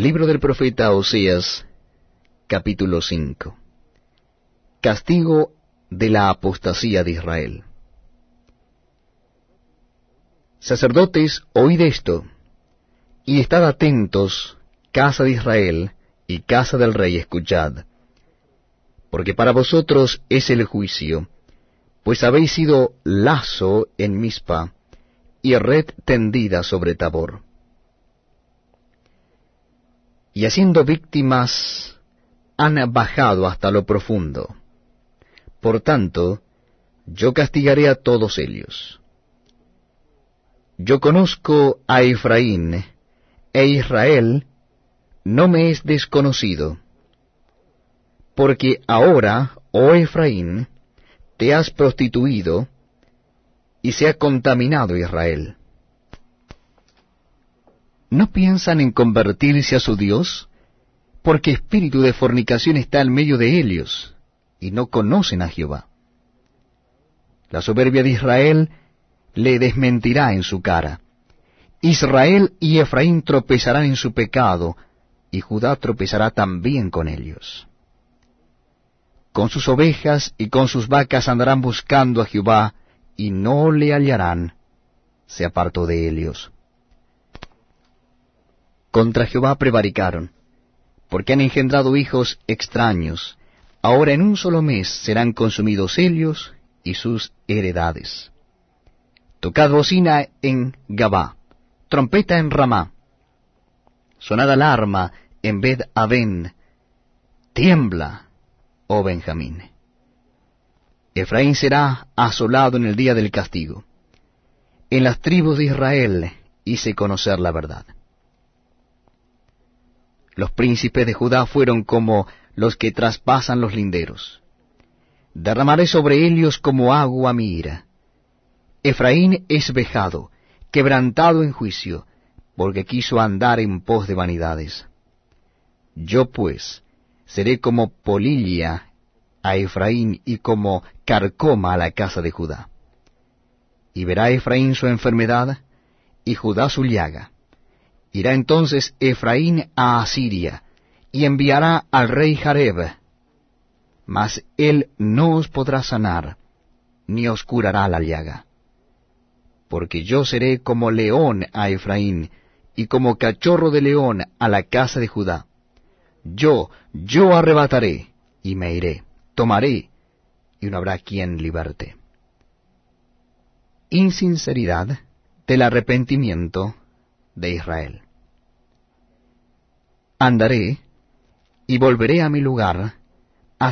Libro del profeta Oseas, capítulo 5. Castigo de la apostasía de Israel. Sacerdotes, oíd esto, y estad atentos, casa de Israel y casa del rey, escuchad, porque para vosotros es el juicio, pues habéis sido lazo en Mispa y red tendida sobre Tabor. Y haciendo víctimas han bajado hasta lo profundo. Por tanto, yo castigaré a todos ellos. Yo conozco a Efraín, e Israel no me es desconocido. Porque ahora, oh Efraín, te has prostituido, y se ha contaminado Israel. ¿No piensan en convertirse a su Dios? Porque espíritu de fornicación está en medio de ellos, y no conocen a Jehová. La soberbia de Israel le desmentirá en su cara. Israel y Efraín tropezarán en su pecado, y Judá tropezará también con ellos. Con sus ovejas y con sus vacas andarán buscando a Jehová, y no le hallarán, se apartó de ellos. Contra Jehová prevaricaron, porque han engendrado hijos extraños, ahora en un solo mes serán consumidos ellos y sus heredades. Tocad bocina en Gabá, trompeta en Ramá, sonad alarma en Bed Aben, tiembla, oh Benjamín. Efraín será asolado en el día del castigo. En las tribus de Israel hice conocer la verdad. Los príncipes de Judá fueron como los que traspasan los linderos. Derramaré sobre ellos como agua mi ira. Efraín es vejado, quebrantado en juicio, porque quiso andar en pos de vanidades. Yo pues seré como polilla a Efraín y como carcoma a la casa de Judá. Y verá Efraín su enfermedad y Judá su llaga. Irá entonces Efraín a Asiria y enviará al rey Jareb, mas él no os podrá sanar, ni os curará la llaga. Porque yo seré como león a Efraín, y como cachorro de león a la casa de Judá. Yo, yo arrebataré, y me iré tomaré, y no habrá quien liberte. Insinceridad del arrepentimiento de Israel. Andaré y volveré a mi lugar